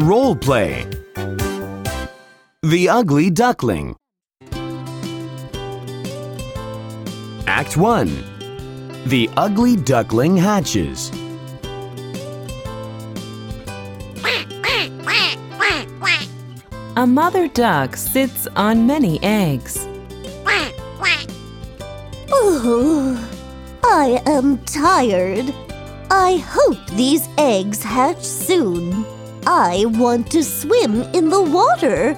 Role play. The Ugly Duckling. Act 1. The Ugly Duckling hatches. A mother duck sits on many eggs. Ooh, I am tired. I hope these eggs hatch soon. I want to swim in the water.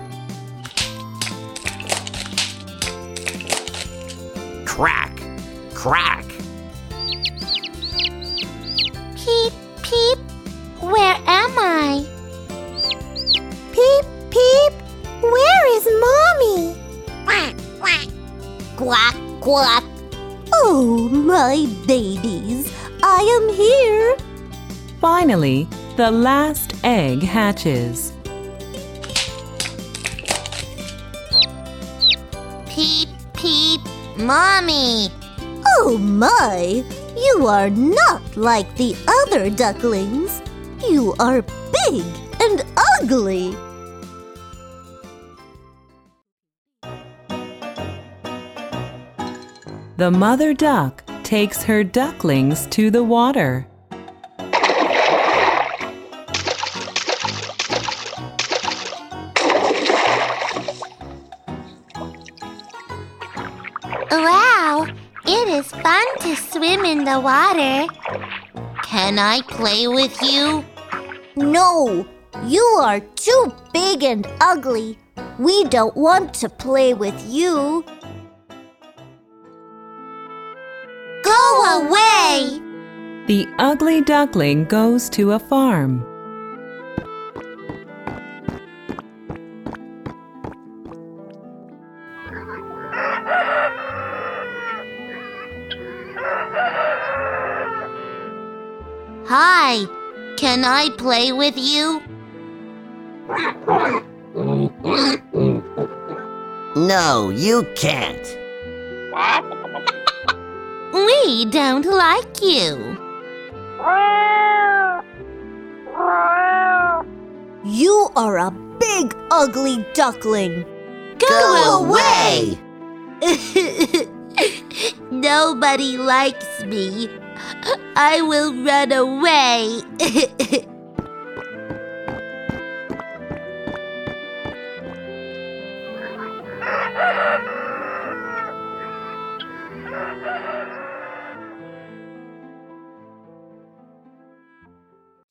Crack! Crack! Peep, peep. Where am I? Peep, peep. Where is mommy? Quack, quack. Quack, quack. Oh, my babies. I am here. Finally, the last egg hatches. Peep, peep. Mommy. Oh, my. You are not like the other ducklings. You are big and ugly. The mother duck takes her ducklings to the water. Wow, it is fun to swim in the water. Can I play with you? No, you are too big and ugly. We don't want to play with you. The ugly duckling goes to a farm. Hi, can I play with you? No, you can't. We don't like you. You are a big, ugly duckling. Go, Go away! Nobody likes me. I will run away.